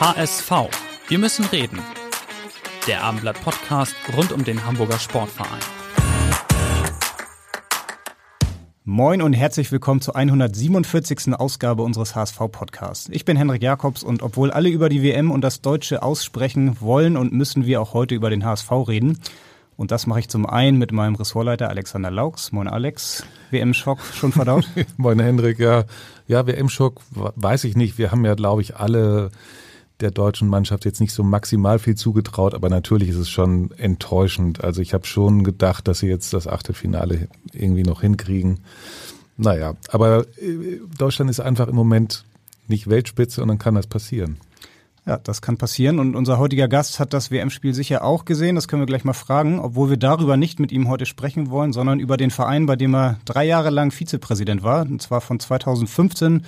HSV. Wir müssen reden. Der Abendblatt Podcast rund um den Hamburger Sportverein. Moin und herzlich willkommen zur 147. Ausgabe unseres HSV-Podcasts. Ich bin Henrik Jakobs und obwohl alle über die WM und das Deutsche aussprechen wollen und müssen wir auch heute über den HSV reden. Und das mache ich zum einen mit meinem Ressortleiter Alexander Laux. Moin Alex. WM-Schock schon verdaut? Moin Henrik, ja. Ja, WM-Schock weiß ich nicht. Wir haben ja, glaube ich, alle der deutschen Mannschaft jetzt nicht so maximal viel zugetraut, aber natürlich ist es schon enttäuschend. Also ich habe schon gedacht, dass sie jetzt das Achtelfinale irgendwie noch hinkriegen. Naja, aber äh, Deutschland ist einfach im Moment nicht Weltspitze und dann kann das passieren. Ja, das kann passieren und unser heutiger Gast hat das WM-Spiel sicher auch gesehen. Das können wir gleich mal fragen, obwohl wir darüber nicht mit ihm heute sprechen wollen, sondern über den Verein, bei dem er drei Jahre lang Vizepräsident war, und zwar von 2015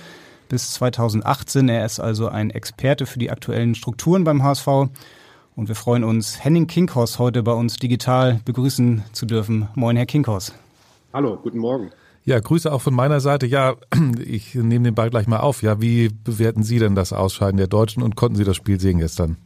bis 2018. Er ist also ein Experte für die aktuellen Strukturen beim HSV. Und wir freuen uns, Henning Kinkhorst heute bei uns digital begrüßen zu dürfen. Moin, Herr Kinkhorst. Hallo, guten Morgen. Ja, Grüße auch von meiner Seite. Ja, ich nehme den Ball gleich mal auf. Ja, wie bewerten Sie denn das Ausscheiden der Deutschen und konnten Sie das Spiel sehen gestern?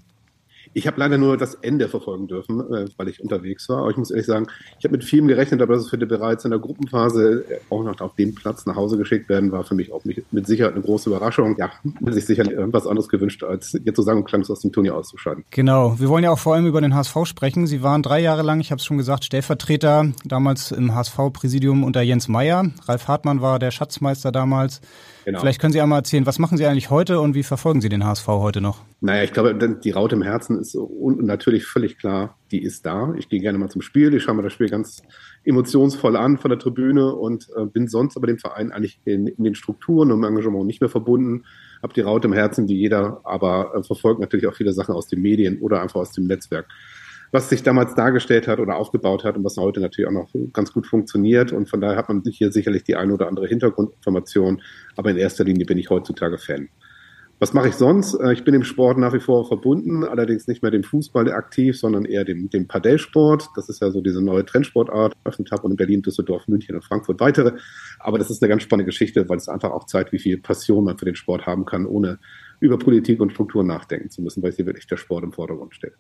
Ich habe leider nur das Ende verfolgen dürfen, äh, weil ich unterwegs war. Aber ich muss ehrlich sagen, ich habe mit vielem gerechnet, aber dass die bereits in der Gruppenphase äh, auch noch auf dem Platz nach Hause geschickt werden, war für mich auch mit Sicherheit eine große Überraschung. Ja, hätte sich sicher irgendwas anderes gewünscht, als jetzt so sagen und klang aus dem Turnier auszuscheiden. Genau. Wir wollen ja auch vor allem über den HSV sprechen. Sie waren drei Jahre lang, ich habe es schon gesagt, Stellvertreter damals im HSV-Präsidium unter Jens Meyer. Ralf Hartmann war der Schatzmeister damals. Genau. Vielleicht können Sie einmal erzählen, was machen Sie eigentlich heute und wie verfolgen Sie den HSV heute noch? Naja, ich glaube, die Raute im Herzen ist natürlich völlig klar, die ist da. Ich gehe gerne mal zum Spiel, ich schaue mir das Spiel ganz emotionsvoll an von der Tribüne und äh, bin sonst aber dem Verein eigentlich in, in, den Strukturen und im Engagement nicht mehr verbunden. Habe die Raute im Herzen wie jeder, aber äh, verfolgt natürlich auch viele Sachen aus den Medien oder einfach aus dem Netzwerk was sich damals dargestellt hat oder aufgebaut hat und was heute natürlich auch noch ganz gut funktioniert. Und von daher hat man hier sicherlich die eine oder andere Hintergrundinformation. Aber in erster Linie bin ich heutzutage Fan. Was mache ich sonst? Äh, ich bin im Sport nach wie vor verbunden, allerdings nicht mehr dem Fußball aktiv, sondern eher dem, dem Padellsport. Das ist ja so diese neue Trendsportart. Öffnet habe und in Berlin, Düsseldorf, München und Frankfurt weitere. Aber das ist eine ganz spannende Geschichte, weil es einfach auch zeigt, wie viel Passion man für den Sport haben kann, ohne über Politik und Strukturen nachdenken zu müssen, weil hier wirklich der Sport im Vordergrund steht.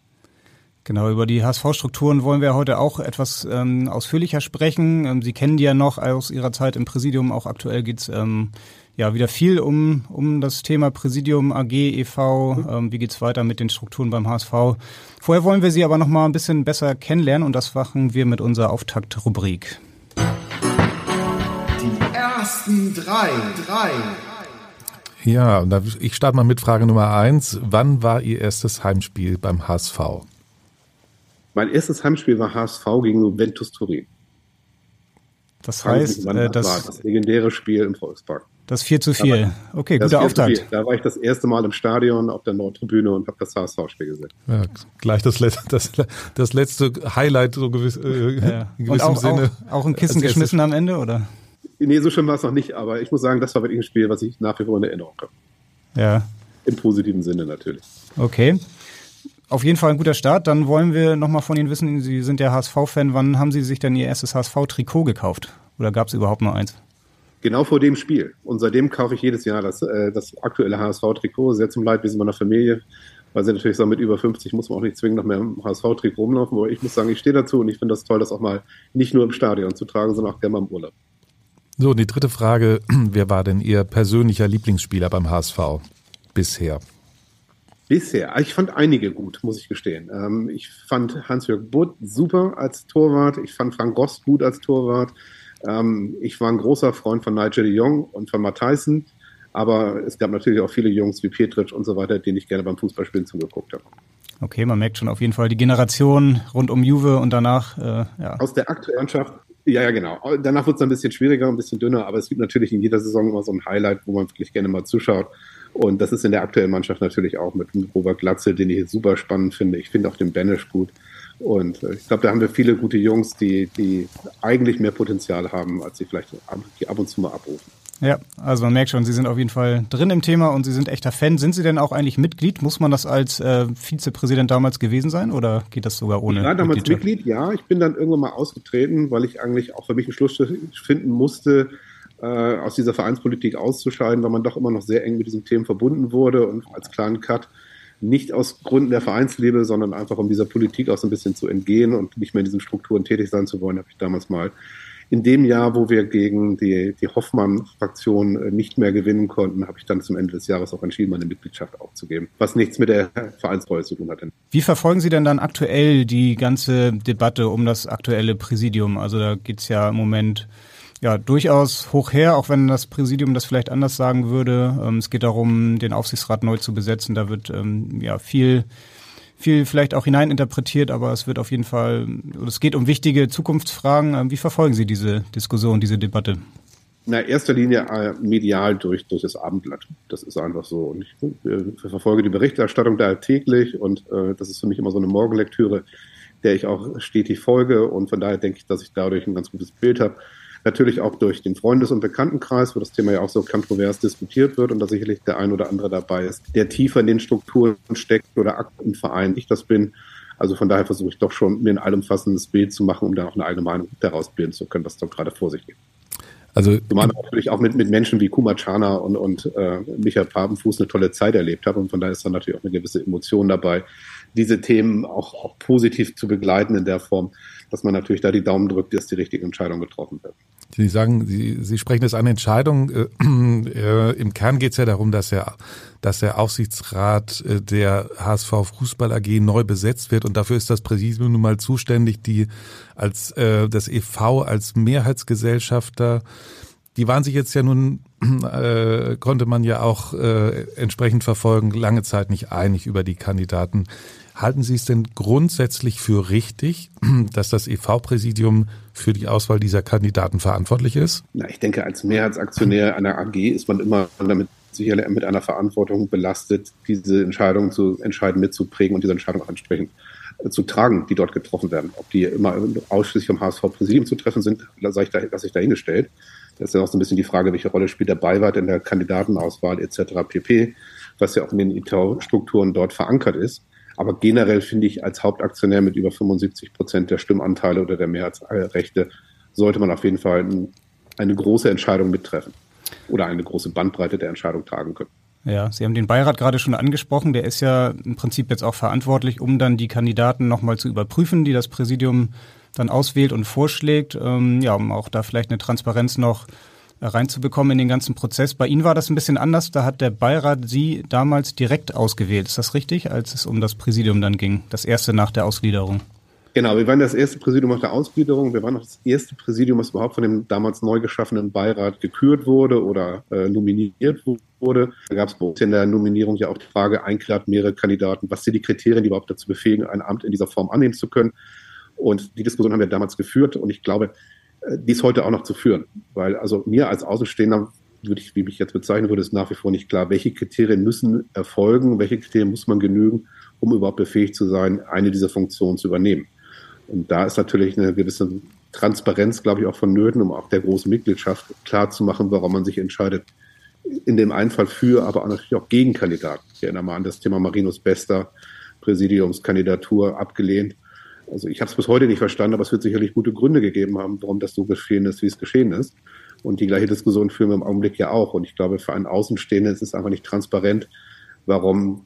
Genau, über die HSV-Strukturen wollen wir heute auch etwas ähm, ausführlicher sprechen. Ähm, Sie kennen die ja noch aus Ihrer Zeit im Präsidium. Auch aktuell geht's ähm, ja wieder viel um, um das Thema Präsidium, AG, EV. Ähm, wie geht's weiter mit den Strukturen beim HSV? Vorher wollen wir Sie aber noch mal ein bisschen besser kennenlernen und das machen wir mit unserer Auftaktrubrik. Die ersten drei, drei. Ja, ich starte mal mit Frage Nummer eins. Wann war Ihr erstes Heimspiel beim HSV? Mein erstes Heimspiel war HSV gegen Juventus Turin. Das heißt, äh, das, das legendäre Spiel im Volkspark. Das 4 zu 4. Okay, guter Auftakt. Da war ich das erste Mal im Stadion auf der Nordtribüne und habe das HSV-Spiel gesehen. Ja, gleich das, das, das letzte Highlight, so gewiss, äh, ja. in gewissem auch, Sinne. Auch, auch ein Kissen geschmissen am Ende, oder? Nee, so schlimm war es noch nicht, aber ich muss sagen, das war wirklich ein Spiel, was ich nach wie vor in Erinnerung habe. Ja. Im positiven Sinne natürlich. Okay auf jeden Fall ein guter Start. Dann wollen wir nochmal von Ihnen wissen, Sie sind ja HSV-Fan, wann haben Sie sich denn Ihr erstes HSV-Trikot gekauft? Oder gab es überhaupt nur eins? Genau vor dem Spiel. Und seitdem kaufe ich jedes Jahr das, äh, das aktuelle HSV-Trikot. Sehr zum Leidwesen meiner Familie, weil sie natürlich sagen, mit über 50 muss man auch nicht zwingend noch mehr im HSV-Trikot rumlaufen. Aber ich muss sagen, ich stehe dazu und ich finde das toll, das auch mal nicht nur im Stadion zu tragen, sondern auch gerne mal im Urlaub. So, die dritte Frage. Wer war denn Ihr persönlicher Lieblingsspieler beim HSV bisher? Bisher. Ich fand einige gut, muss ich gestehen. Ähm, ich fand Hans-Jörg Butt super als Torwart. Ich fand Frank Gost gut als Torwart. Ähm, ich war ein großer Freund von Nigel de Jong und von Matt Tyson. Aber es gab natürlich auch viele Jungs wie Petric und so weiter, denen ich gerne beim Fußballspielen zugeguckt habe. Okay, man merkt schon auf jeden Fall die Generation rund um Juve und danach. Äh, ja. Aus der aktuellen Mannschaft Ja, ja, genau. Danach wird es ein bisschen schwieriger, ein bisschen dünner, aber es gibt natürlich in jeder Saison immer so ein Highlight, wo man wirklich gerne mal zuschaut. Und das ist in der aktuellen Mannschaft natürlich auch mit Robert Glatze, den ich super spannend finde. Ich finde auch den Banish gut. Und äh, ich glaube, da haben wir viele gute Jungs, die, die eigentlich mehr Potenzial haben, als sie vielleicht ab, ab und zu mal abrufen. Ja, also man merkt schon, Sie sind auf jeden Fall drin im Thema und Sie sind echter Fan. Sind Sie denn auch eigentlich Mitglied? Muss man das als äh, Vizepräsident damals gewesen sein oder geht das sogar ohne? Ich war damals Mitglied, ja. Ich bin dann irgendwann mal ausgetreten, weil ich eigentlich auch für mich einen Schluss finden musste, äh, aus dieser Vereinspolitik auszuscheiden, weil man doch immer noch sehr eng mit diesen Themen verbunden wurde und als kleinen Cut nicht aus Gründen der Vereinsliebe, sondern einfach um dieser Politik auch so ein bisschen zu entgehen und nicht mehr in diesen Strukturen tätig sein zu wollen, habe ich damals mal in dem Jahr, wo wir gegen die, die Hoffmann-Fraktion äh, nicht mehr gewinnen konnten, habe ich dann zum Ende des Jahres auch entschieden, meine Mitgliedschaft aufzugeben, was nichts mit der Vereinstreue zu tun hatte. Wie verfolgen Sie denn dann aktuell die ganze Debatte um das aktuelle Präsidium? Also da geht es ja im Moment ja, durchaus hoch her, auch wenn das Präsidium das vielleicht anders sagen würde. Ähm, es geht darum, den Aufsichtsrat neu zu besetzen. Da wird ähm, ja viel viel vielleicht auch hineininterpretiert, aber es wird auf jeden Fall, es geht um wichtige Zukunftsfragen. Ähm, wie verfolgen Sie diese Diskussion, diese Debatte? Na, erster Linie äh, medial durch, durch das Abendblatt. Das ist einfach so. Und ich äh, verfolge die Berichterstattung da täglich und äh, das ist für mich immer so eine Morgenlektüre, der ich auch stetig folge. Und von daher denke ich, dass ich dadurch ein ganz gutes Bild habe. Natürlich auch durch den Freundes- und Bekanntenkreis, wo das Thema ja auch so kontrovers diskutiert wird und da sicherlich der ein oder andere dabei ist, der tiefer in den Strukturen steckt oder im Verein ich das bin. Also von daher versuche ich doch schon, mir ein allumfassendes Bild zu machen, um dann auch eine eigene Meinung daraus bilden zu können, was da gerade vor sich geht. Also Zumal natürlich auch mit, mit Menschen wie Kumachana und, und äh, Michael Papenfuß eine tolle Zeit erlebt habe und von daher ist dann natürlich auch eine gewisse Emotion dabei, diese Themen auch, auch positiv zu begleiten in der Form, dass man natürlich da die Daumen drückt, dass die richtige Entscheidung getroffen wird. Sie sagen, Sie, Sie sprechen das an Entscheidung. Äh, äh, Im Kern geht es ja darum, dass der, dass der Aufsichtsrat äh, der HSV Fußball AG neu besetzt wird und dafür ist das Präsidium nun mal zuständig, die als äh, das EV als Mehrheitsgesellschafter die waren sich jetzt ja nun, äh, konnte man ja auch äh, entsprechend verfolgen, lange Zeit nicht einig über die Kandidaten. Halten Sie es denn grundsätzlich für richtig, dass das EV-Präsidium für die Auswahl dieser Kandidaten verantwortlich ist? Na, ich denke, als Mehrheitsaktionär einer AG ist man immer damit sicherlich mit einer Verantwortung belastet, diese Entscheidung zu entscheiden, mitzuprägen und diese Entscheidung entsprechend äh, zu tragen, die dort getroffen werden. Ob die immer ausschließlich vom HSV-Präsidium zu treffen sind, lasse ich, da, lasse ich dahingestellt. Das ist ja auch so ein bisschen die Frage, welche Rolle spielt der Beirat in der Kandidatenauswahl etc. pp., was ja auch in den ITV-Strukturen dort verankert ist. Aber generell finde ich, als Hauptaktionär mit über 75 Prozent der Stimmanteile oder der Mehrheitsrechte sollte man auf jeden Fall eine große Entscheidung mittreffen oder eine große Bandbreite der Entscheidung tragen können. Ja, Sie haben den Beirat gerade schon angesprochen. Der ist ja im Prinzip jetzt auch verantwortlich, um dann die Kandidaten nochmal zu überprüfen, die das Präsidium dann auswählt und vorschlägt. Ähm, ja, um auch da vielleicht eine Transparenz noch reinzubekommen in den ganzen Prozess. Bei Ihnen war das ein bisschen anders. Da hat der Beirat Sie damals direkt ausgewählt. Ist das richtig, als es um das Präsidium dann ging? Das erste nach der Ausgliederung? Genau, wir waren das erste Präsidium nach der Ausgliederung. Wir waren auch das erste Präsidium, was überhaupt von dem damals neu geschaffenen Beirat gekürt wurde oder äh, nominiert wurde. Da gab es in der Nominierung ja auch die Frage, ein mehrere Kandidaten. Was sind die Kriterien, die überhaupt dazu befähigen, ein Amt in dieser Form annehmen zu können? Und die Diskussion haben wir damals geführt. Und ich glaube, dies heute auch noch zu führen. Weil also mir als Außenstehender würde ich, wie mich jetzt bezeichnen würde, ist nach wie vor nicht klar, welche Kriterien müssen erfolgen, welche Kriterien muss man genügen, um überhaupt befähigt zu sein, eine dieser Funktionen zu übernehmen. Und da ist natürlich eine gewisse Transparenz, glaube ich, auch vonnöten, um auch der großen Mitgliedschaft klar zu machen, warum man sich entscheidet. In dem einen Fall für, aber auch natürlich auch gegen Kandidaten. Ich erinnere mal an das Thema Marinus Bester, Präsidiumskandidatur abgelehnt. Also ich habe es bis heute nicht verstanden, aber es wird sicherlich gute Gründe gegeben haben, warum das so geschehen ist, wie es geschehen ist. Und die gleiche Diskussion führen wir im Augenblick ja auch. Und ich glaube, für einen Außenstehenden ist es einfach nicht transparent, warum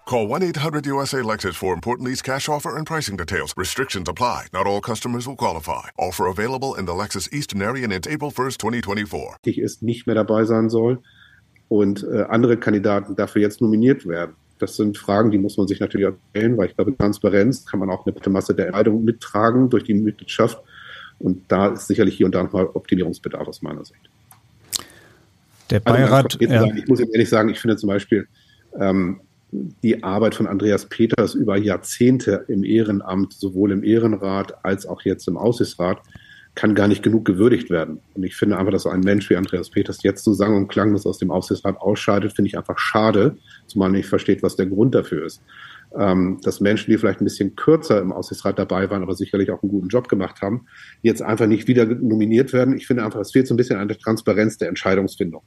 Call 1 800 USA Lexus for important lease cash offer and pricing details. Restrictions apply. Not all customers will qualify. Offer available in the Lexus Eastern area and it's April 1st, 2024. Ist, nicht mehr dabei sein soll. und äh, andere Kandidaten dafür jetzt nominiert werden. Das sind Fragen, die muss man sich natürlich auch stellen, weil ich glaube, Transparenz kann man auch eine Masse der Entscheidung mittragen durch die Mitgliedschaft. Und da ist sicherlich hier und da nochmal Optimierungsbedarf aus meiner Sicht. Der Beirat. Also ja. ich muss ehrlich sagen, ich finde zum Beispiel ähm, die Arbeit von Andreas Peters über Jahrzehnte im Ehrenamt, sowohl im Ehrenrat als auch jetzt im Aussichtsrat, kann gar nicht genug gewürdigt werden. Und ich finde einfach, dass so ein Mensch wie Andreas Peters jetzt so sang- und klanglos aus dem Aufsichtsrat ausscheidet, finde ich einfach schade, zumal nicht versteht, was der Grund dafür ist. Ähm, dass Menschen, die vielleicht ein bisschen kürzer im Aussichtsrat dabei waren, aber sicherlich auch einen guten Job gemacht haben, jetzt einfach nicht wieder nominiert werden. Ich finde einfach, es fehlt so ein bisschen an der Transparenz der Entscheidungsfindung.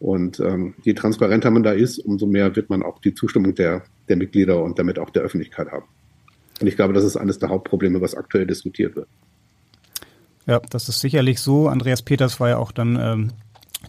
Und ähm, je transparenter man da ist, umso mehr wird man auch die Zustimmung der, der Mitglieder und damit auch der Öffentlichkeit haben. Und ich glaube, das ist eines der Hauptprobleme, was aktuell diskutiert wird. Ja, das ist sicherlich so. Andreas Peters war ja auch dann ähm,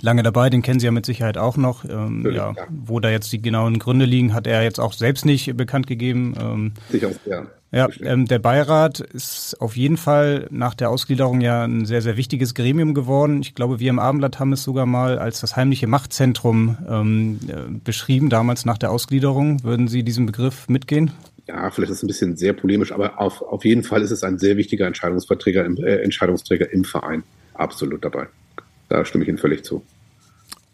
lange dabei, den kennen Sie ja mit Sicherheit auch noch. Ähm, ja, ja, Wo da jetzt die genauen Gründe liegen, hat er jetzt auch selbst nicht bekannt gegeben. Ähm, Sicher, ja. Ja, ähm, der Beirat ist auf jeden Fall nach der Ausgliederung ja ein sehr, sehr wichtiges Gremium geworden. Ich glaube, wir im Abendblatt haben es sogar mal als das heimliche Machtzentrum ähm, äh, beschrieben, damals nach der Ausgliederung. Würden Sie diesem Begriff mitgehen? ja, vielleicht ist es ein bisschen sehr polemisch, aber auf, auf jeden Fall ist es ein sehr wichtiger Entscheidungsträger im, äh, Entscheidungsträger im Verein. Absolut dabei. Da stimme ich Ihnen völlig zu.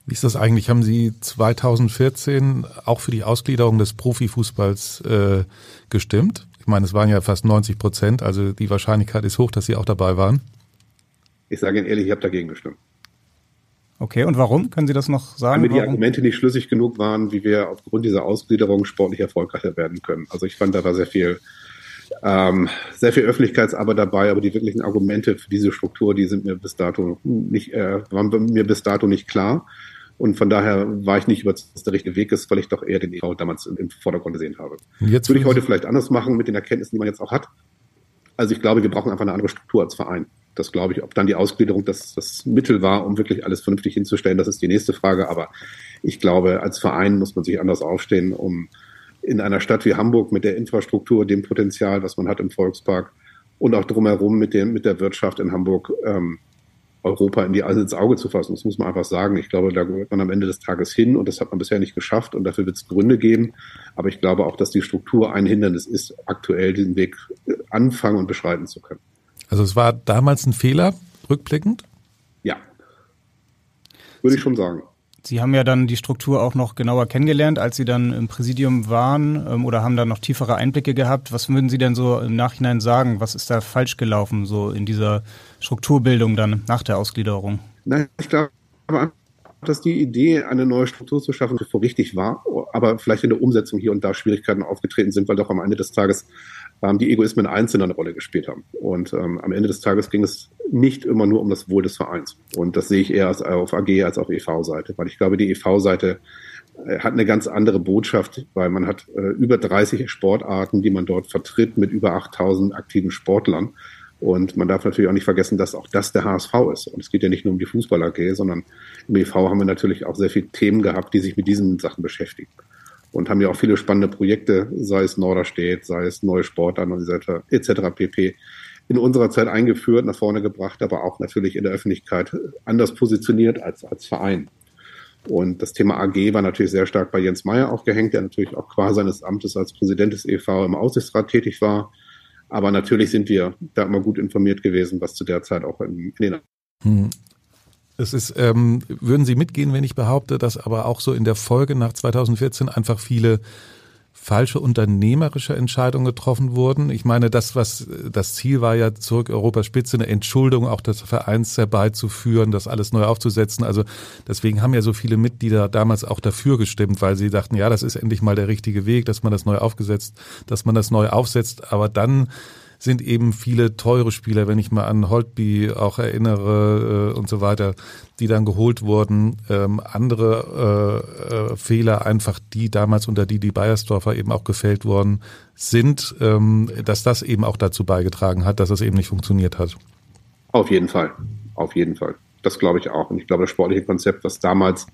Wie ist das eigentlich? Haben Sie 2014 auch für die Ausgliederung des Profifußballs äh, gestimmt? Ich meine, es waren ja fast 90 Prozent, also die Wahrscheinlichkeit ist hoch, dass Sie auch dabei waren. Ich sage Ihnen ehrlich, ich habe dagegen gestimmt. Okay, und warum? Können Sie das noch sagen? Weil mir die warum? Argumente nicht schlüssig genug waren, wie wir aufgrund dieser Ausgliederung sportlich erfolgreicher werden können. Also ich fand, da war sehr viel, ähm, sehr viel Öffentlichkeitsarbeit dabei, aber die wirklichen Argumente für diese Struktur, die sind mir bis dato nicht, äh, waren mir bis dato nicht klar. Und von daher war ich nicht überzeugt, dass der richtige Weg ist, weil ich doch eher den EV damals im Vordergrund gesehen habe. Jetzt würde ich heute vielleicht anders machen mit den Erkenntnissen, die man jetzt auch hat. Also ich glaube, wir brauchen einfach eine andere Struktur als Verein. Das glaube ich, ob dann die Ausgliederung das, das Mittel war, um wirklich alles vernünftig hinzustellen, das ist die nächste Frage. Aber ich glaube, als Verein muss man sich anders aufstehen, um in einer Stadt wie Hamburg mit der Infrastruktur, dem Potenzial, was man hat im Volkspark und auch drumherum mit, dem, mit der Wirtschaft in Hamburg ähm, Europa in die, also ins Auge zu fassen. Das muss man einfach sagen. Ich glaube, da gehört man am Ende des Tages hin und das hat man bisher nicht geschafft und dafür wird es Gründe geben. Aber ich glaube auch, dass die Struktur ein Hindernis ist, aktuell diesen Weg äh, anfangen und beschreiten zu können. Also es war damals ein Fehler, rückblickend? Ja. Würde ich schon sagen. Sie haben ja dann die Struktur auch noch genauer kennengelernt, als Sie dann im Präsidium waren ähm, oder haben da noch tiefere Einblicke gehabt. Was würden Sie denn so im Nachhinein sagen? Was ist da falsch gelaufen, so in dieser Strukturbildung dann nach der Ausgliederung? Nein, ich glaube, dass die Idee, eine neue Struktur zu schaffen, bevor richtig war, aber vielleicht in der Umsetzung hier und da Schwierigkeiten aufgetreten sind, weil doch am Ende des Tages die Egoismen Einzelner eine Rolle gespielt haben. Und ähm, am Ende des Tages ging es nicht immer nur um das Wohl des Vereins. Und das sehe ich eher als, auf AG als auf EV-Seite, weil ich glaube, die EV-Seite äh, hat eine ganz andere Botschaft, weil man hat äh, über 30 Sportarten, die man dort vertritt, mit über 8000 aktiven Sportlern. Und man darf natürlich auch nicht vergessen, dass auch das der HSV ist. Und es geht ja nicht nur um die Fußball AG, sondern im EV haben wir natürlich auch sehr viele Themen gehabt, die sich mit diesen Sachen beschäftigen und haben ja auch viele spannende Projekte, sei es Norderstedt, sei es neue Sportarten etc. pp. in unserer Zeit eingeführt, nach vorne gebracht, aber auch natürlich in der Öffentlichkeit anders positioniert als, als Verein. Und das Thema AG war natürlich sehr stark bei Jens Meyer aufgehängt, der natürlich auch qua seines Amtes als Präsident des EV im Aussichtsrat tätig war. Aber natürlich sind wir da immer gut informiert gewesen, was zu der Zeit auch in, in den hm. Es ist, ähm, würden Sie mitgehen, wenn ich behaupte, dass aber auch so in der Folge nach 2014 einfach viele falsche unternehmerische Entscheidungen getroffen wurden. Ich meine, das, was das Ziel war ja zurück Europas Spitze, eine Entschuldung auch des Vereins herbeizuführen, das alles neu aufzusetzen. Also deswegen haben ja so viele Mitglieder damals auch dafür gestimmt, weil sie dachten, ja, das ist endlich mal der richtige Weg, dass man das neu aufgesetzt, dass man das neu aufsetzt. Aber dann sind eben viele teure Spieler, wenn ich mal an Holtby auch erinnere äh, und so weiter, die dann geholt wurden. Ähm, andere äh, äh, Fehler einfach, die damals unter Didi Beiersdorfer eben auch gefällt worden sind, ähm, dass das eben auch dazu beigetragen hat, dass es eben nicht funktioniert hat. Auf jeden Fall, auf jeden Fall. Das glaube ich auch. Und ich glaube, das sportliche Konzept, was damals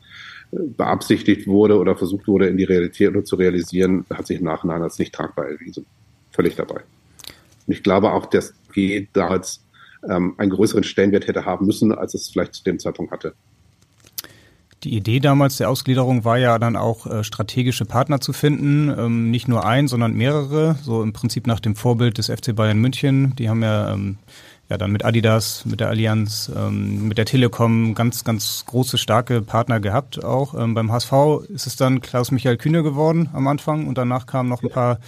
äh, beabsichtigt wurde oder versucht wurde, in die Realität oder zu realisieren, hat sich im Nachhinein als nicht tragbar erwiesen. Völlig dabei. Und ich glaube auch, dass G damals ähm, einen größeren Stellenwert hätte haben müssen, als es vielleicht zu dem Zeitpunkt hatte. Die Idee damals der Ausgliederung war ja dann auch äh, strategische Partner zu finden, ähm, nicht nur ein, sondern mehrere, so im Prinzip nach dem Vorbild des FC Bayern München. Die haben ja ähm, ja dann mit Adidas, mit der Allianz, ähm, mit der Telekom ganz, ganz große, starke Partner gehabt auch. Beim HSV ist es dann Klaus-Michael Kühne geworden am Anfang und danach kamen noch ein paar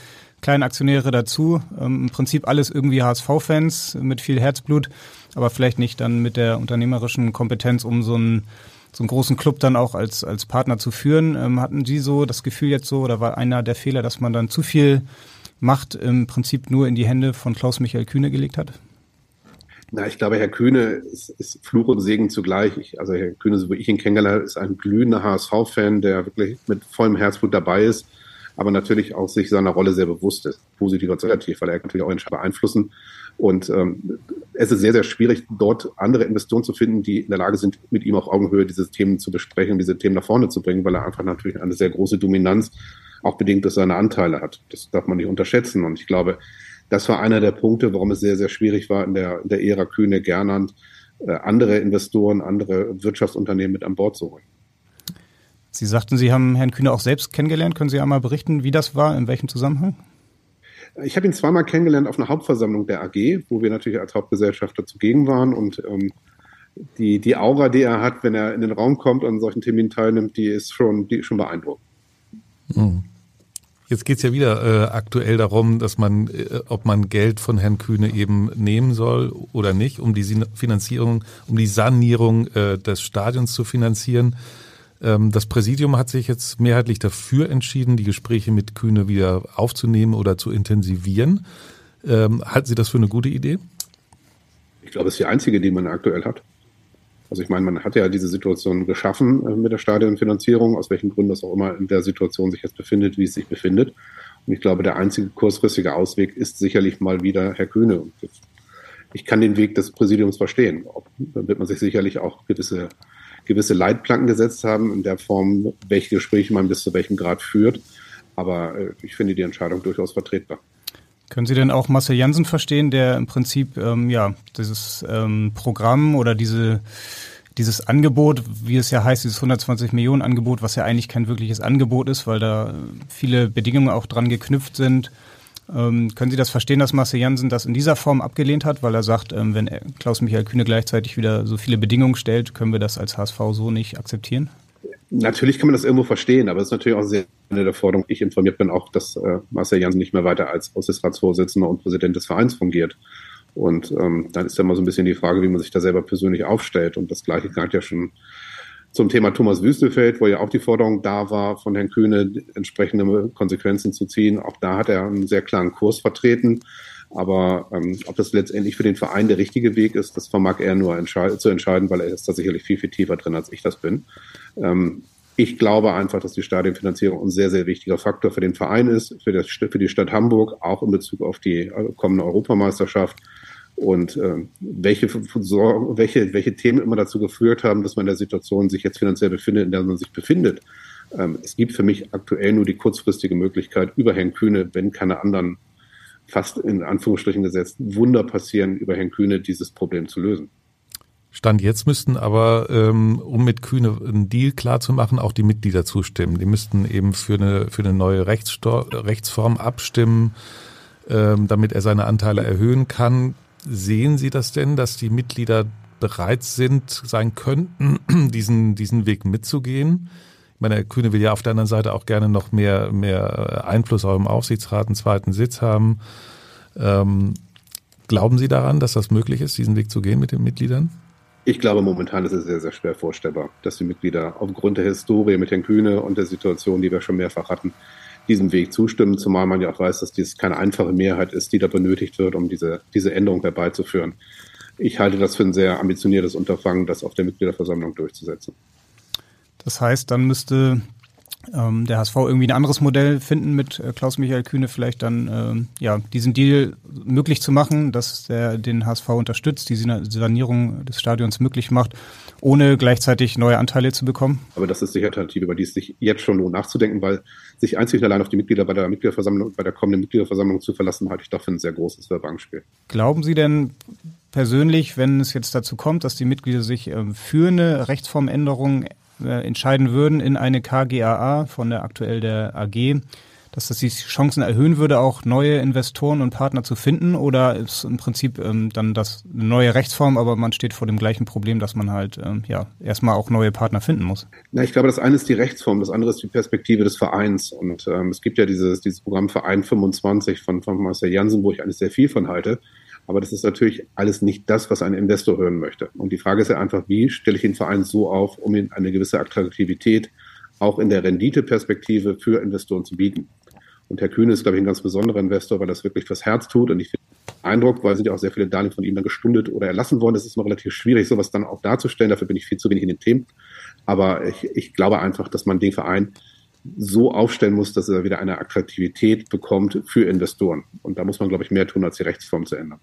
kleine Aktionäre dazu. Ähm, Im Prinzip alles irgendwie HSV-Fans mit viel Herzblut, aber vielleicht nicht dann mit der unternehmerischen Kompetenz, um so einen so einen großen Club dann auch als, als Partner zu führen. Ähm, hatten Sie so das Gefühl jetzt so, oder war einer der Fehler, dass man dann zu viel Macht im Prinzip nur in die Hände von Klaus-Michael Kühne gelegt hat? Na, ich glaube, Herr Kühne ist, ist Fluch und Segen zugleich. Ich, also Herr Kühne, so wie ich ihn kennengelernt habe, ist ein glühender HSV-Fan, der wirklich mit vollem Herzblut dabei ist, aber natürlich auch sich seiner Rolle sehr bewusst ist, positiv oder negativ, weil er natürlich auch Entscheidungen beeinflussen. Und ähm, es ist sehr, sehr schwierig, dort andere Investoren zu finden, die in der Lage sind, mit ihm auf Augenhöhe diese Themen zu besprechen, diese Themen nach vorne zu bringen, weil er einfach natürlich eine sehr große Dominanz auch bedingt durch seine Anteile hat. Das darf man nicht unterschätzen. Und ich glaube, das war einer der Punkte, warum es sehr, sehr schwierig war, in der, in der Ära Kühne, Gernand, äh, andere Investoren, andere Wirtschaftsunternehmen mit an Bord zu holen. Sie sagten, Sie haben Herrn Kühne auch selbst kennengelernt. Können Sie einmal berichten, wie das war, in welchem Zusammenhang? Ich habe ihn zweimal kennengelernt auf einer Hauptversammlung der AG, wo wir natürlich als Hauptgesellschafter zugegen waren und ähm, die, die Aura, die er hat, wenn er in den Raum kommt und an solchen Terminen teilnimmt, die ist schon, die ist schon beeindruckend. Mhm. Jetzt geht's ja wieder äh, aktuell darum, dass man, äh, ob man Geld von Herrn Kühne eben nehmen soll oder nicht, um die Finanzierung, um die Sanierung äh, des Stadions zu finanzieren. Ähm, das Präsidium hat sich jetzt mehrheitlich dafür entschieden, die Gespräche mit Kühne wieder aufzunehmen oder zu intensivieren. Ähm, halten Sie das für eine gute Idee? Ich glaube, es ist die einzige, die man aktuell hat. Also ich meine, man hat ja diese Situation geschaffen äh, mit der Stadionfinanzierung, aus welchen Gründen das auch immer in der Situation sich jetzt befindet, wie es sich befindet. Und ich glaube, der einzige kurzfristige Ausweg ist sicherlich mal wieder Herr Kühne. Ich kann den Weg des Präsidiums verstehen. Da wird man sich sicherlich auch gewisse, gewisse Leitplanken gesetzt haben, in der Form, welche Gespräche man bis zu welchem Grad führt. Aber äh, ich finde die Entscheidung durchaus vertretbar. Können Sie denn auch Marcel Janssen verstehen, der im Prinzip ähm, ja dieses ähm, Programm oder diese dieses Angebot, wie es ja heißt, dieses 120 Millionen Angebot, was ja eigentlich kein wirkliches Angebot ist, weil da viele Bedingungen auch dran geknüpft sind. Ähm, können Sie das verstehen, dass Marcel Janssen das in dieser Form abgelehnt hat, weil er sagt, ähm, wenn Klaus-Michael Kühne gleichzeitig wieder so viele Bedingungen stellt, können wir das als HSV so nicht akzeptieren? Natürlich kann man das irgendwo verstehen, aber es ist natürlich auch sehr eine der Forderungen. Ich informiert bin auch, dass äh, Marcel Janssen nicht mehr weiter als Aussichtsratsvorsitzender und Präsident des Vereins fungiert. Und ähm, dann ist ja mal so ein bisschen die Frage, wie man sich da selber persönlich aufstellt. Und das Gleiche galt ja schon zum Thema Thomas Wüstefeld, wo ja auch die Forderung da war, von Herrn Kühne entsprechende Konsequenzen zu ziehen. Auch da hat er einen sehr klaren Kurs vertreten. Aber ähm, ob das letztendlich für den Verein der richtige Weg ist, das vermag er nur entscheid zu entscheiden, weil er ist da sicherlich viel, viel tiefer drin, als ich das bin. Ähm, ich glaube einfach, dass die Stadionfinanzierung ein sehr, sehr wichtiger Faktor für den Verein ist, für, das, für die Stadt Hamburg, auch in Bezug auf die äh, kommende Europameisterschaft. Und äh, welche, welche, welche Themen immer dazu geführt haben, dass man in der Situation sich jetzt finanziell befindet, in der man sich befindet. Ähm, es gibt für mich aktuell nur die kurzfristige Möglichkeit, über Herrn Kühne, wenn keine anderen fast in Anführungsstrichen gesetzt, Wunder passieren, über Herrn Kühne dieses Problem zu lösen. Stand jetzt müssten aber, ähm, um mit Kühne einen Deal klarzumachen, auch die Mitglieder zustimmen. Die müssten eben für eine, für eine neue Rechtsform abstimmen, ähm, damit er seine Anteile erhöhen kann. Sehen Sie das denn, dass die Mitglieder bereit sind, sein könnten, diesen, diesen Weg mitzugehen? Ich meine, Herr Kühne will ja auf der anderen Seite auch gerne noch mehr, mehr Einfluss auch im Aufsichtsrat, einen zweiten Sitz haben. Ähm, glauben Sie daran, dass das möglich ist, diesen Weg zu gehen mit den Mitgliedern? Ich glaube, momentan ist es sehr, sehr schwer vorstellbar, dass die Mitglieder aufgrund der Historie mit Herrn Kühne und der Situation, die wir schon mehrfach hatten, diesem Weg zustimmen, zumal man ja auch weiß, dass dies keine einfache Mehrheit ist, die da benötigt wird, um diese, diese Änderung herbeizuführen. Ich halte das für ein sehr ambitioniertes Unterfangen, das auf der Mitgliederversammlung durchzusetzen. Das heißt, dann müsste ähm, der HSV irgendwie ein anderes Modell finden mit äh, Klaus-Michael Kühne vielleicht dann ähm, ja diesen Deal möglich zu machen, dass der den HSV unterstützt, die Sanierung des Stadions möglich macht, ohne gleichzeitig neue Anteile zu bekommen. Aber das ist die Alternative, über die es sich jetzt schon lohnt nachzudenken, weil sich einzig und allein auf die Mitglieder bei der Mitgliederversammlung, bei der kommenden Mitgliederversammlung zu verlassen, halte ich doch für ein sehr großes Verbankspiel. Glauben Sie denn persönlich, wenn es jetzt dazu kommt, dass die Mitglieder sich ähm, für eine Rechtsformänderung äh, entscheiden würden in eine KGAA von der aktuell der AG, dass das die Chancen erhöhen würde, auch neue Investoren und Partner zu finden? Oder ist im Prinzip ähm, dann das eine neue Rechtsform, aber man steht vor dem gleichen Problem, dass man halt ähm, ja erstmal auch neue Partner finden muss? Na, ich glaube, das eine ist die Rechtsform, das andere ist die Perspektive des Vereins. Und ähm, es gibt ja dieses, dieses Programm Verein 25 von, von Marcel Jansen, wo ich eigentlich sehr viel von halte. Aber das ist natürlich alles nicht das, was ein Investor hören möchte. Und die Frage ist ja einfach, wie stelle ich den Verein so auf, um ihm eine gewisse Attraktivität auch in der Renditeperspektive für Investoren zu bieten. Und Herr Kühne ist, glaube ich, ein ganz besonderer Investor, weil das wirklich fürs Herz tut. Und ich finde Eindruck, weil sind ja auch sehr viele Darlehen von ihm dann gestundet oder erlassen worden. Das ist noch relativ schwierig, sowas dann auch darzustellen. Dafür bin ich viel zu wenig in den Themen. Aber ich, ich glaube einfach, dass man den Verein so aufstellen muss, dass er wieder eine Attraktivität bekommt für Investoren. Und da muss man, glaube ich, mehr tun, als die Rechtsform zu ändern.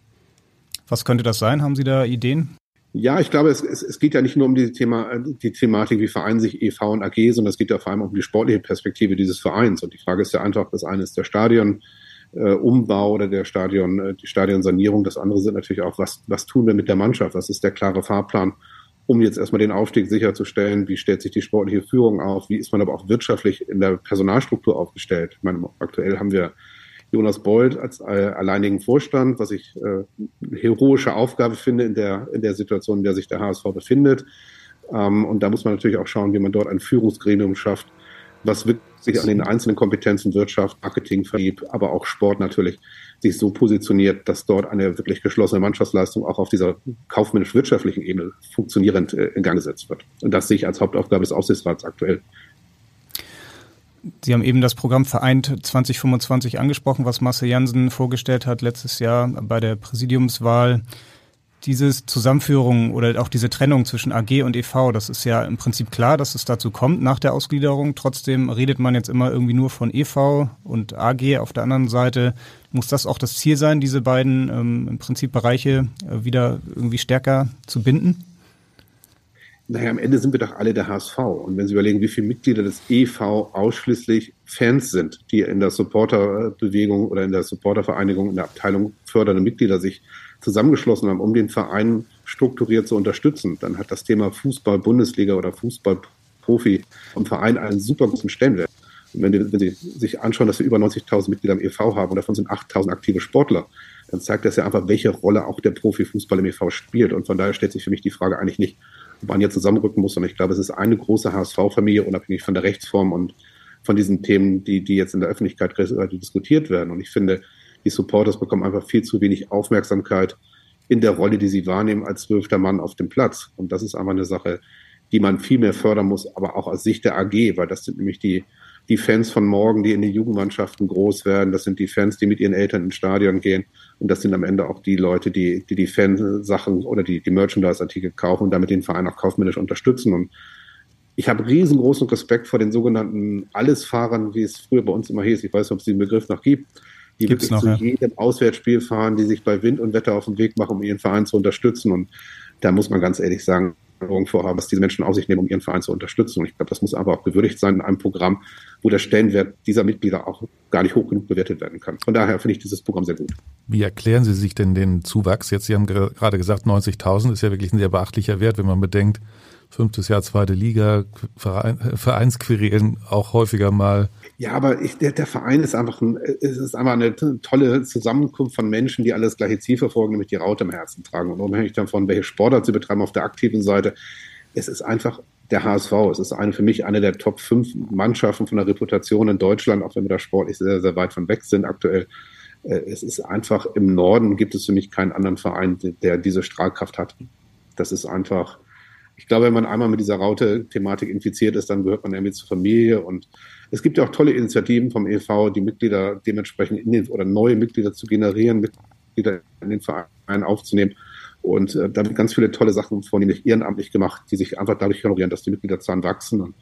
Was könnte das sein? Haben Sie da Ideen? Ja, ich glaube, es, es, es geht ja nicht nur um die, Thema, die Thematik, wie vereinen sich EV und AG, sondern es geht ja vor allem um die sportliche Perspektive dieses Vereins. Und die Frage ist ja einfach, das eine ist der Stadionumbau äh, oder der Stadion, äh, die Stadionsanierung. Das andere sind natürlich auch, was, was tun wir mit der Mannschaft? Was ist der klare Fahrplan, um jetzt erstmal den Aufstieg sicherzustellen? Wie stellt sich die sportliche Führung auf? Wie ist man aber auch wirtschaftlich in der Personalstruktur aufgestellt? Ich meine, aktuell haben wir Jonas Bold als äh, alleinigen Vorstand, was ich äh, eine heroische Aufgabe finde in der, in der Situation, in der sich der HSV befindet. Ähm, und da muss man natürlich auch schauen, wie man dort ein Führungsgremium schafft, was wirklich an den einzelnen Kompetenzen Wirtschaft, Marketing, Vertrieb, aber auch Sport natürlich sich so positioniert, dass dort eine wirklich geschlossene Mannschaftsleistung auch auf dieser kaufmännisch-wirtschaftlichen Ebene funktionierend äh, in Gang gesetzt wird. Und das sehe ich als Hauptaufgabe des Aufsichtsrats aktuell. Sie haben eben das Programm Vereint 2025 angesprochen, was Marcel Jansen vorgestellt hat letztes Jahr bei der Präsidiumswahl. Diese Zusammenführung oder auch diese Trennung zwischen AG und EV, das ist ja im Prinzip klar, dass es dazu kommt nach der Ausgliederung. Trotzdem redet man jetzt immer irgendwie nur von EV und AG auf der anderen Seite. Muss das auch das Ziel sein, diese beiden ähm, im Prinzip Bereiche äh, wieder irgendwie stärker zu binden? naja, am Ende sind wir doch alle der HSV. Und wenn Sie überlegen, wie viele Mitglieder des EV ausschließlich Fans sind, die in der Supporterbewegung oder in der Supportervereinigung, in der Abteilung fördernde Mitglieder sich zusammengeschlossen haben, um den Verein strukturiert zu unterstützen, dann hat das Thema Fußball, Bundesliga oder Fußballprofi im Verein einen super großen Stellenwert. Und wenn, die, wenn Sie sich anschauen, dass wir über 90.000 Mitglieder im EV haben und davon sind 8.000 aktive Sportler, dann zeigt das ja einfach, welche Rolle auch der Profifußball im EV spielt. Und von daher stellt sich für mich die Frage eigentlich nicht, man hier zusammenrücken muss, sondern ich glaube, es ist eine große HSV-Familie, unabhängig von der Rechtsform und von diesen Themen, die, die jetzt in der Öffentlichkeit diskutiert werden. Und ich finde, die Supporters bekommen einfach viel zu wenig Aufmerksamkeit in der Rolle, die sie wahrnehmen als zwölfter Mann auf dem Platz. Und das ist einfach eine Sache, die man viel mehr fördern muss, aber auch aus Sicht der AG, weil das sind nämlich die, die Fans von morgen, die in den Jugendmannschaften groß werden. Das sind die Fans, die mit ihren Eltern ins Stadion gehen. Und das sind am Ende auch die Leute, die die, die Fansachen oder die, die Merchandise-Artikel kaufen und damit den Verein auch kaufmännisch unterstützen. Und ich habe riesengroßen Respekt vor den sogenannten Allesfahrern, wie es früher bei uns immer hieß. Ich weiß nicht, ob es diesen Begriff noch gibt. Die Gibt's wirklich noch, zu ja. jedem Auswärtsspiel fahren, die sich bei Wind und Wetter auf den Weg machen, um ihren Verein zu unterstützen. Und da muss man ganz ehrlich sagen, vorhaben, was diese Menschen auf sich nehmen, um ihren Verein zu unterstützen. Und ich glaube, das muss aber auch gewürdigt sein in einem Programm, wo der Stellenwert dieser Mitglieder auch gar nicht hoch genug bewertet werden kann. Von daher finde ich dieses Programm sehr gut. Wie erklären Sie sich denn den Zuwachs? Jetzt, Sie haben gerade gesagt, 90.000 ist ja wirklich ein sehr beachtlicher Wert, wenn man bedenkt, fünftes Jahr zweite Liga, Verein, Vereinsquerelen auch häufiger mal. Ja, aber ich, der, der Verein ist einfach, ein, es ist einfach eine tolle Zusammenkunft von Menschen, die alles gleiche Ziel verfolgen, nämlich die Raute im Herzen tragen. Und unabhängig davon, welche Sportart sie betreiben auf der aktiven Seite, es ist einfach der HSV. Es ist eine, für mich eine der Top 5 Mannschaften von der Reputation in Deutschland, auch wenn wir da sportlich sehr, sehr weit von weg sind aktuell. Äh, es ist einfach im Norden gibt es für mich keinen anderen Verein, der diese Strahlkraft hat. Das ist einfach, ich glaube, wenn man einmal mit dieser Raute-Thematik infiziert ist, dann gehört man irgendwie zur Familie. Und es gibt ja auch tolle Initiativen vom EV, die Mitglieder dementsprechend in den, oder neue Mitglieder zu generieren, Mitglieder in den Verein aufzunehmen. Und äh, da wird ganz viele tolle Sachen vornehmlich ehrenamtlich gemacht, die sich einfach dadurch honorieren, dass die Mitgliederzahlen wachsen. Und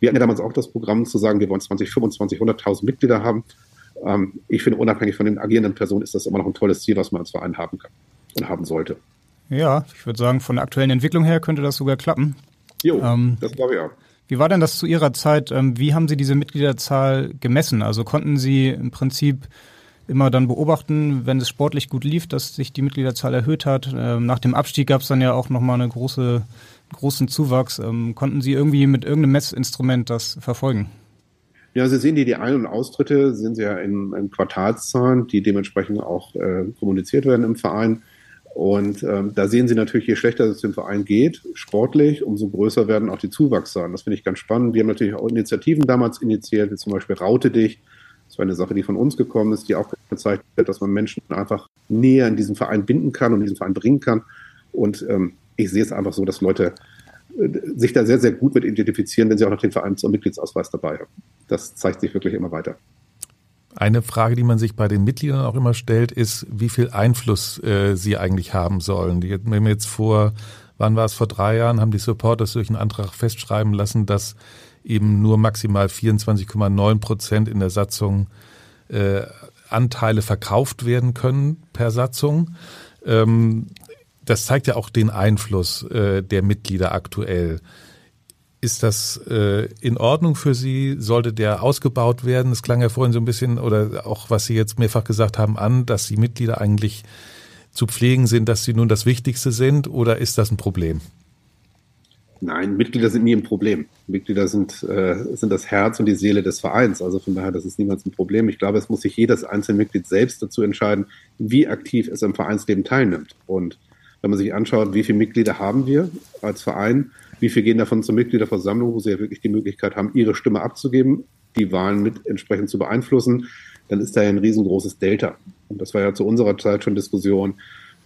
wir hatten ja damals auch das Programm zu sagen, wir wollen 2025 100.000 Mitglieder haben. Ähm, ich finde, unabhängig von den agierenden Personen ist das immer noch ein tolles Ziel, was man als Verein haben kann und haben sollte. Ja, ich würde sagen, von der aktuellen Entwicklung her könnte das sogar klappen. Jo, ähm, das glaube ich auch. Wie war denn das zu Ihrer Zeit? Ähm, wie haben Sie diese Mitgliederzahl gemessen? Also konnten Sie im Prinzip immer dann beobachten, wenn es sportlich gut lief, dass sich die Mitgliederzahl erhöht hat. Ähm, nach dem Abstieg gab es dann ja auch nochmal eine große großen Zuwachs. Ähm, konnten Sie irgendwie mit irgendeinem Messinstrument das verfolgen? Ja, Sie sehen die, die Ein- und Austritte sind ja in, in Quartalszahlen, die dementsprechend auch äh, kommuniziert werden im Verein. Und ähm, da sehen Sie natürlich, je schlechter es dem Verein geht, sportlich, umso größer werden auch die Zuwachszahlen. Das finde ich ganz spannend. Wir haben natürlich auch Initiativen damals initiiert, wie zum Beispiel Raute dich. Das war eine Sache, die von uns gekommen ist, die auch gezeigt hat, dass man Menschen einfach näher in diesen Verein binden kann und diesen Verein bringen kann. Und ähm, ich sehe es einfach so, dass Leute äh, sich da sehr, sehr gut mit identifizieren, wenn sie auch noch den Vereins- und Mitgliedsausweis dabei haben. Das zeigt sich wirklich immer weiter. Eine Frage, die man sich bei den Mitgliedern auch immer stellt, ist, wie viel Einfluss äh, sie eigentlich haben sollen. Die haben jetzt vor, wann war es, vor drei Jahren, haben die Supporters durch einen Antrag festschreiben lassen, dass eben nur maximal 24,9 Prozent in der Satzung äh, Anteile verkauft werden können per Satzung. Ähm, das zeigt ja auch den Einfluss äh, der Mitglieder aktuell. Ist das äh, in Ordnung für Sie? Sollte der ausgebaut werden? Es klang ja vorhin so ein bisschen, oder auch was Sie jetzt mehrfach gesagt haben, an, dass die Mitglieder eigentlich zu pflegen sind, dass sie nun das Wichtigste sind, oder ist das ein Problem? Nein, Mitglieder sind nie ein Problem. Mitglieder sind, äh, sind das Herz und die Seele des Vereins. Also von daher, das ist niemals ein Problem. Ich glaube, es muss sich jedes einzelne Mitglied selbst dazu entscheiden, wie aktiv es am Vereinsleben teilnimmt. Und wenn man sich anschaut, wie viele Mitglieder haben wir als Verein, wie viele gehen davon zur Mitgliederversammlung, wo sie ja wirklich die Möglichkeit haben, ihre Stimme abzugeben, die Wahlen mit entsprechend zu beeinflussen, dann ist da ja ein riesengroßes Delta. Und das war ja zu unserer Zeit schon Diskussion.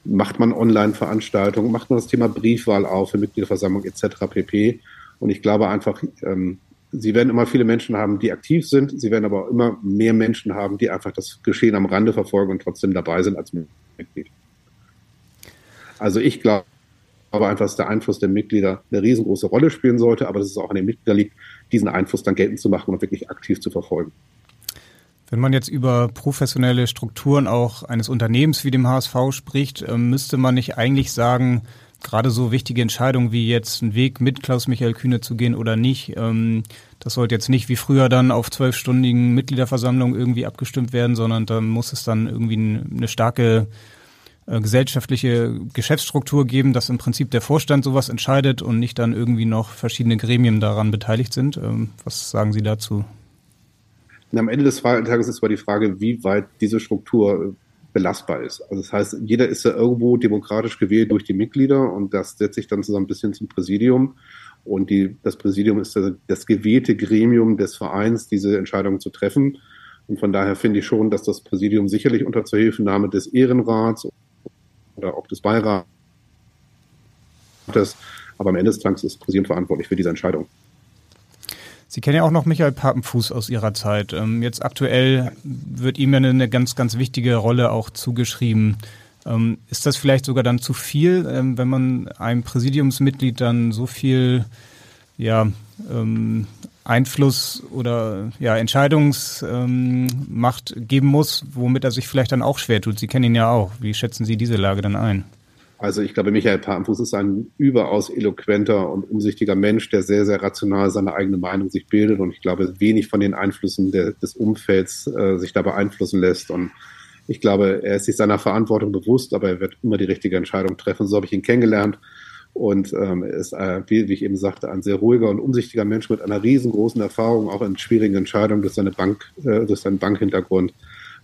Macht man Online-Veranstaltungen, macht man das Thema Briefwahl auf für Mitgliederversammlung etc. pp. Und ich glaube einfach, ähm, Sie werden immer viele Menschen haben, die aktiv sind. Sie werden aber auch immer mehr Menschen haben, die einfach das Geschehen am Rande verfolgen und trotzdem dabei sind als Mitglied. Also ich glaube einfach, dass der Einfluss der Mitglieder eine riesengroße Rolle spielen sollte, aber dass es auch an den Mitgliedern liegt, diesen Einfluss dann geltend zu machen und wirklich aktiv zu verfolgen. Wenn man jetzt über professionelle Strukturen auch eines Unternehmens wie dem HSV spricht, ähm, müsste man nicht eigentlich sagen, gerade so wichtige Entscheidungen wie jetzt einen Weg mit Klaus-Michael Kühne zu gehen oder nicht, ähm, das sollte jetzt nicht wie früher dann auf zwölfstündigen Mitgliederversammlungen irgendwie abgestimmt werden, sondern da muss es dann irgendwie eine starke äh, gesellschaftliche Geschäftsstruktur geben, dass im Prinzip der Vorstand sowas entscheidet und nicht dann irgendwie noch verschiedene Gremien daran beteiligt sind. Ähm, was sagen Sie dazu? am Ende des Tages ist aber die Frage, wie weit diese Struktur äh, belastbar ist. Also das heißt, jeder ist ja irgendwo demokratisch gewählt durch die Mitglieder und das setzt sich dann zusammen ein bisschen zum Präsidium. Und die, das Präsidium ist das, das gewählte Gremium des Vereins, diese Entscheidungen zu treffen. Und von daher finde ich schon, dass das Präsidium sicherlich unter Zuhilfenahme des Ehrenrats oder auch des Beirats. Aber am Ende des Tages ist das Präsidium verantwortlich für diese Entscheidung. Sie kennen ja auch noch Michael Papenfuß aus Ihrer Zeit. Ähm, jetzt aktuell wird ihm ja eine ganz, ganz wichtige Rolle auch zugeschrieben. Ähm, ist das vielleicht sogar dann zu viel, ähm, wenn man einem Präsidiumsmitglied dann so viel ja, Einfluss oder ja, Entscheidungsmacht geben muss, womit er sich vielleicht dann auch schwer tut? Sie kennen ihn ja auch. Wie schätzen Sie diese Lage dann ein? Also ich glaube, Michael Papenfuß ist ein überaus eloquenter und umsichtiger Mensch, der sehr, sehr rational seine eigene Meinung sich bildet und ich glaube, wenig von den Einflüssen der, des Umfelds äh, sich da beeinflussen lässt. Und ich glaube, er ist sich seiner Verantwortung bewusst, aber er wird immer die richtige Entscheidung treffen. So habe ich ihn kennengelernt. Und ähm, ist, äh, wie, wie ich eben sagte, ein sehr ruhiger und umsichtiger Mensch mit einer riesengroßen Erfahrung, auch in schwierigen Entscheidungen durch seine Bank, äh, durch seinen Bankhintergrund.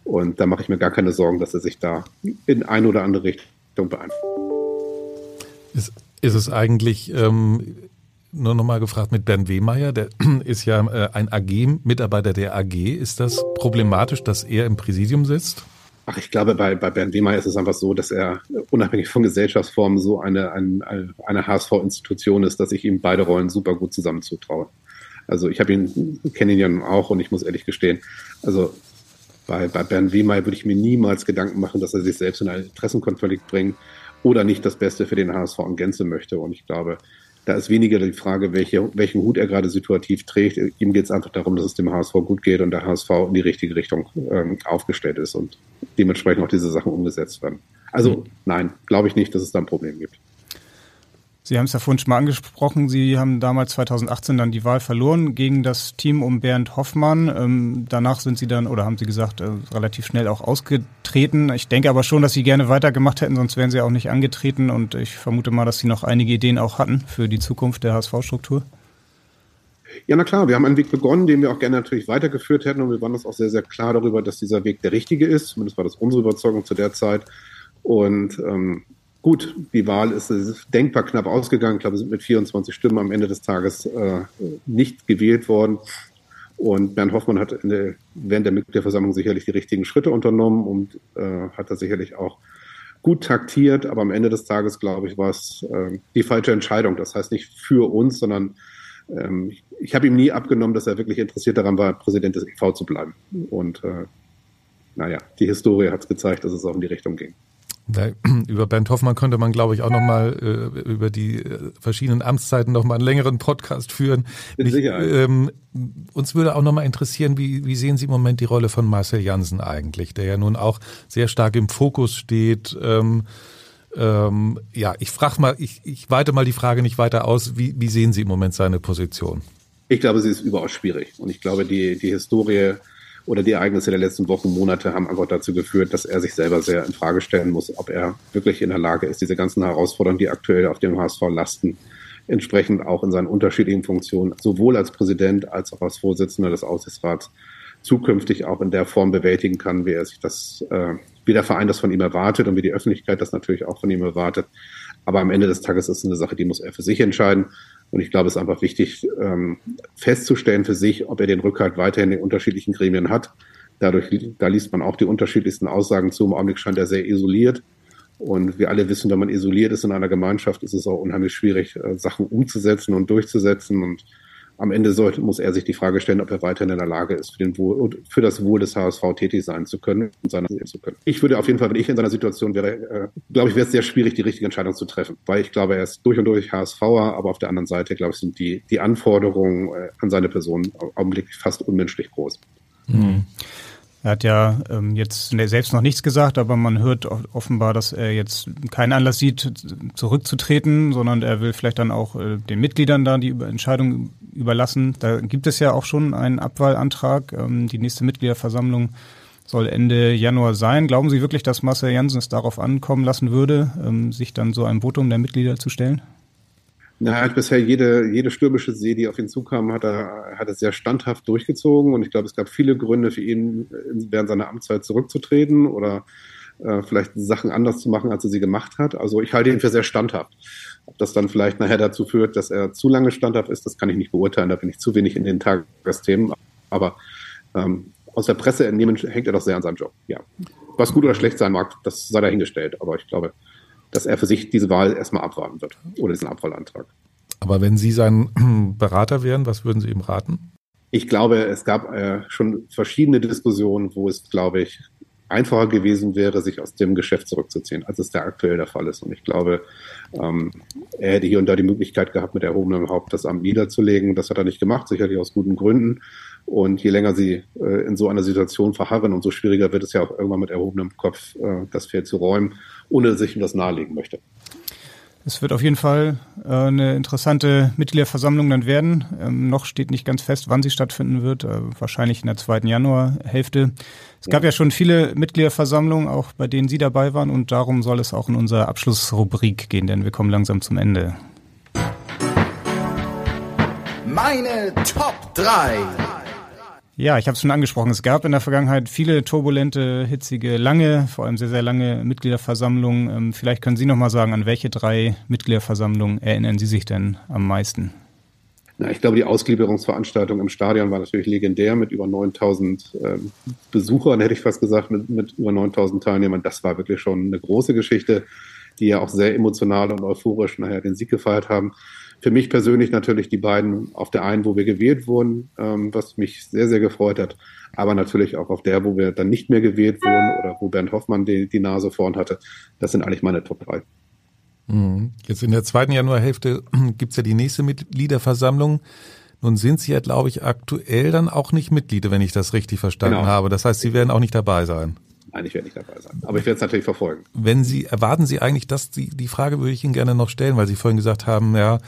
Und da mache ich mir gar keine Sorgen, dass er sich da in eine oder andere Richtung beeinflusst. Ist, ist es eigentlich ähm, nur nochmal gefragt mit Bernd Wehmeier, der ist ja äh, ein AG-Mitarbeiter der AG. Ist das problematisch, dass er im Präsidium sitzt? Ach, ich glaube, bei, bei Bernd Wehmeier ist es einfach so, dass er unabhängig von Gesellschaftsformen so eine, eine, eine HSV-Institution ist, dass ich ihm beide Rollen super gut zusammen zutraue. Also ich habe ihn, kenne ihn ja auch und ich muss ehrlich gestehen, also bei, bei Bernd Wehmeier würde ich mir niemals Gedanken machen, dass er sich selbst in einen Interessenkonflikt bringt oder nicht das Beste für den HSV in Gänze möchte. Und ich glaube, da ist weniger die Frage, welche, welchen Hut er gerade situativ trägt. Ihm geht es einfach darum, dass es dem HSV gut geht und der HSV in die richtige Richtung ähm, aufgestellt ist und dementsprechend auch diese Sachen umgesetzt werden. Also mhm. nein, glaube ich nicht, dass es da ein Problem gibt. Sie haben es ja vorhin schon mal angesprochen. Sie haben damals 2018 dann die Wahl verloren gegen das Team um Bernd Hoffmann. Ähm, danach sind Sie dann, oder haben Sie gesagt, äh, relativ schnell auch ausgetreten. Ich denke aber schon, dass Sie gerne weitergemacht hätten, sonst wären Sie auch nicht angetreten. Und ich vermute mal, dass Sie noch einige Ideen auch hatten für die Zukunft der HSV-Struktur. Ja, na klar, wir haben einen Weg begonnen, den wir auch gerne natürlich weitergeführt hätten und wir waren uns auch sehr, sehr klar darüber, dass dieser Weg der richtige ist. Zumindest war das unsere Überzeugung zu der Zeit. Und ähm, Gut, die Wahl ist, ist, denkbar knapp ausgegangen. Ich glaube, wir sind mit 24 Stimmen am Ende des Tages äh, nicht gewählt worden. Und Bernd Hoffmann hat der, während der Mitgliederversammlung sicherlich die richtigen Schritte unternommen und äh, hat da sicherlich auch gut taktiert. Aber am Ende des Tages, glaube ich, war es äh, die falsche Entscheidung. Das heißt nicht für uns, sondern ähm, ich, ich habe ihm nie abgenommen, dass er wirklich interessiert daran war, Präsident des EV zu bleiben. Und äh, naja, die Historie hat es gezeigt, dass es auch in die Richtung ging. Da, über Bernd Hoffmann könnte man, glaube ich, auch nochmal äh, über die äh, verschiedenen Amtszeiten nochmal einen längeren Podcast führen. Sicherheit. ähm, uns würde auch nochmal interessieren, wie, wie sehen Sie im Moment die Rolle von Marcel Jansen eigentlich, der ja nun auch sehr stark im Fokus steht. Ähm, ähm, ja, ich frage mal, ich, ich weite mal die Frage nicht weiter aus. Wie, wie sehen Sie im Moment seine Position? Ich glaube, sie ist überaus schwierig. Und ich glaube, die, die Historie oder die Ereignisse der letzten Wochen, Monate haben einfach dazu geführt, dass er sich selber sehr in Frage stellen muss, ob er wirklich in der Lage ist, diese ganzen Herausforderungen, die aktuell auf dem HSV lasten, entsprechend auch in seinen unterschiedlichen Funktionen, sowohl als Präsident als auch als Vorsitzender des Aussichtsrats, zukünftig auch in der Form bewältigen kann, wie er sich das, äh, wie der Verein das von ihm erwartet und wie die Öffentlichkeit das natürlich auch von ihm erwartet. Aber am Ende des Tages ist es eine Sache, die muss er für sich entscheiden. Und ich glaube, es ist einfach wichtig, ähm, festzustellen für sich, ob er den Rückhalt weiterhin in den unterschiedlichen Gremien hat. Dadurch, da liest man auch die unterschiedlichsten Aussagen zu. Im Augenblick scheint er sehr isoliert. Und wir alle wissen, wenn man isoliert ist in einer Gemeinschaft, ist es auch unheimlich schwierig, äh, Sachen umzusetzen und durchzusetzen. Und am Ende sollte, muss er sich die Frage stellen, ob er weiterhin in der Lage ist, für, Wohl, für das Wohl des HSV tätig sein zu können und seiner zu können. Ich würde auf jeden Fall, wenn ich in seiner Situation wäre, äh, glaube ich, wäre es sehr schwierig, die richtige Entscheidung zu treffen, weil ich glaube, er ist durch und durch HSVer, aber auf der anderen Seite, glaube ich, sind die, die Anforderungen äh, an seine Person augenblicklich fast unmenschlich groß. Mhm. Er hat ja ähm, jetzt selbst noch nichts gesagt, aber man hört offenbar, dass er jetzt keinen Anlass sieht, zurückzutreten, sondern er will vielleicht dann auch äh, den Mitgliedern da die Entscheidung überlassen. Da gibt es ja auch schon einen Abwahlantrag. Ähm, die nächste Mitgliederversammlung soll Ende Januar sein. Glauben Sie wirklich, dass Marcel Janssen es darauf ankommen lassen würde, ähm, sich dann so ein Votum der Mitglieder zu stellen? Na, er hat bisher jede, jede stürmische See, die auf ihn zukam, hat er, hat er sehr standhaft durchgezogen. Und ich glaube, es gab viele Gründe für ihn, während seiner Amtszeit zurückzutreten oder äh, vielleicht Sachen anders zu machen, als er sie gemacht hat. Also ich halte ihn für sehr standhaft. Ob das dann vielleicht nachher dazu führt, dass er zu lange standhaft ist, das kann ich nicht beurteilen. Da bin ich zu wenig in den Tagesthemen. Aber ähm, aus der Presse entnehmen hängt er doch sehr an seinem Job. Ja. Was gut oder schlecht sein mag, das sei dahingestellt. Aber ich glaube, dass er für sich diese Wahl erstmal abwarten wird oder diesen Abwahlantrag. Aber wenn Sie sein Berater wären, was würden Sie ihm raten? Ich glaube, es gab äh, schon verschiedene Diskussionen, wo es, glaube ich, einfacher gewesen wäre, sich aus dem Geschäft zurückzuziehen, als es der aktuell der Fall ist. Und ich glaube, ähm, er hätte hier und da die Möglichkeit gehabt, mit erhobenem Haupt das Amt niederzulegen. Das hat er nicht gemacht, sicherlich aus guten Gründen. Und je länger sie äh, in so einer Situation verharren, umso schwieriger wird es ja auch irgendwann mit erhobenem Kopf äh, das Feld zu räumen, ohne dass ich ihm das nahelegen möchte. Es wird auf jeden Fall äh, eine interessante Mitgliederversammlung dann werden. Ähm, noch steht nicht ganz fest, wann sie stattfinden wird. Äh, wahrscheinlich in der zweiten Januarhälfte. Es gab ja schon viele Mitgliederversammlungen, auch bei denen Sie dabei waren. Und darum soll es auch in unserer Abschlussrubrik gehen, denn wir kommen langsam zum Ende. Meine Top 3. Ja, ich habe es schon angesprochen. Es gab in der Vergangenheit viele turbulente, hitzige, lange, vor allem sehr, sehr lange Mitgliederversammlungen. Ähm, vielleicht können Sie noch mal sagen, an welche drei Mitgliederversammlungen erinnern Sie sich denn am meisten? Na, ich glaube, die Ausgliederungsveranstaltung im Stadion war natürlich legendär mit über 9000 ähm, Besuchern, hätte ich fast gesagt, mit, mit über 9000 Teilnehmern. Das war wirklich schon eine große Geschichte, die ja auch sehr emotional und euphorisch nachher den Sieg gefeiert haben. Für mich persönlich natürlich die beiden auf der einen, wo wir gewählt wurden, ähm, was mich sehr, sehr gefreut hat, aber natürlich auch auf der, wo wir dann nicht mehr gewählt wurden oder wo Bernd Hoffmann die, die Nase vorn hatte. Das sind eigentlich meine Top 3. Mhm. Jetzt in der zweiten Januarhälfte gibt's ja die nächste Mitgliederversammlung. Nun sind Sie ja, glaube ich, aktuell dann auch nicht Mitglieder, wenn ich das richtig verstanden genau. habe. Das heißt, Sie werden auch nicht dabei sein. Nein, ich werde nicht dabei sein. Aber ich werde es natürlich verfolgen. Wenn Sie, erwarten Sie eigentlich, dass die, die Frage würde ich Ihnen gerne noch stellen, weil Sie vorhin gesagt haben, ja,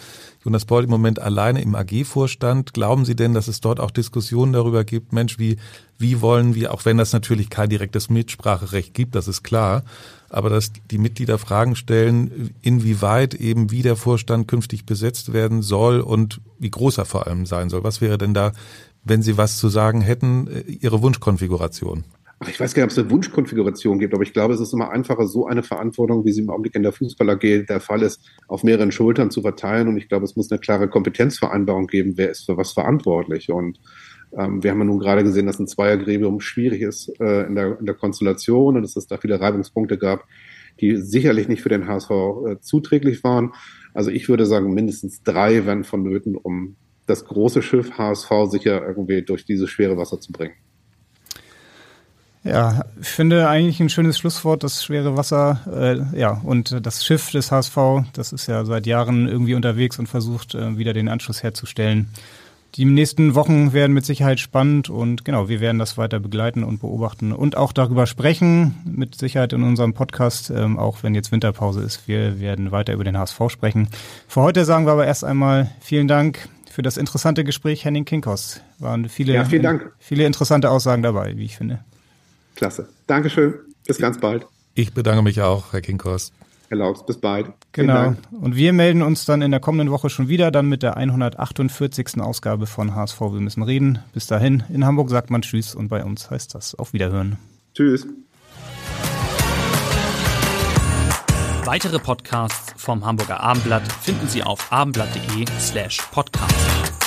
Jonas Boll im Moment alleine im AG-Vorstand. Glauben Sie denn, dass es dort auch Diskussionen darüber gibt, Mensch, wie, wie wollen wir, auch wenn das natürlich kein direktes Mitspracherecht gibt, das ist klar, aber dass die Mitglieder Fragen stellen, inwieweit eben wie der Vorstand künftig besetzt werden soll und wie groß er vor allem sein soll. Was wäre denn da, wenn Sie was zu sagen hätten, Ihre Wunschkonfiguration? Ich weiß gar nicht, ob es eine Wunschkonfiguration gibt, aber ich glaube, es ist immer einfacher, so eine Verantwortung, wie sie im Augenblick in der Fußball AG der Fall ist, auf mehreren Schultern zu verteilen. Und ich glaube, es muss eine klare Kompetenzvereinbarung geben, wer ist für was verantwortlich. Und ähm, wir haben ja nun gerade gesehen, dass ein Zweiergremium schwierig ist äh, in, der, in der Konstellation und dass es da viele Reibungspunkte gab, die sicherlich nicht für den HSV äh, zuträglich waren. Also ich würde sagen, mindestens drei wären vonnöten, um das große Schiff HSV sicher irgendwie durch dieses schwere Wasser zu bringen. Ja, ich finde eigentlich ein schönes Schlusswort, das schwere Wasser, äh, ja, und das Schiff des HSV, das ist ja seit Jahren irgendwie unterwegs und versucht, äh, wieder den Anschluss herzustellen. Die nächsten Wochen werden mit Sicherheit spannend und genau, wir werden das weiter begleiten und beobachten und auch darüber sprechen, mit Sicherheit in unserem Podcast, ähm, auch wenn jetzt Winterpause ist. Wir werden weiter über den HSV sprechen. Für heute sagen wir aber erst einmal vielen Dank für das interessante Gespräch, Henning Kinkos. Waren viele, ja, vielen Dank. viele interessante Aussagen dabei, wie ich finde. Klasse. Dankeschön. Bis ganz bald. Ich bedanke mich auch, Herr Kinkos. Herr Laux, bis bald. Genau. Und wir melden uns dann in der kommenden Woche schon wieder, dann mit der 148. Ausgabe von HSV Wir müssen reden. Bis dahin, in Hamburg sagt man Tschüss und bei uns heißt das auf Wiederhören. Tschüss. Weitere Podcasts vom Hamburger Abendblatt finden Sie auf abendblatt.de slash podcast.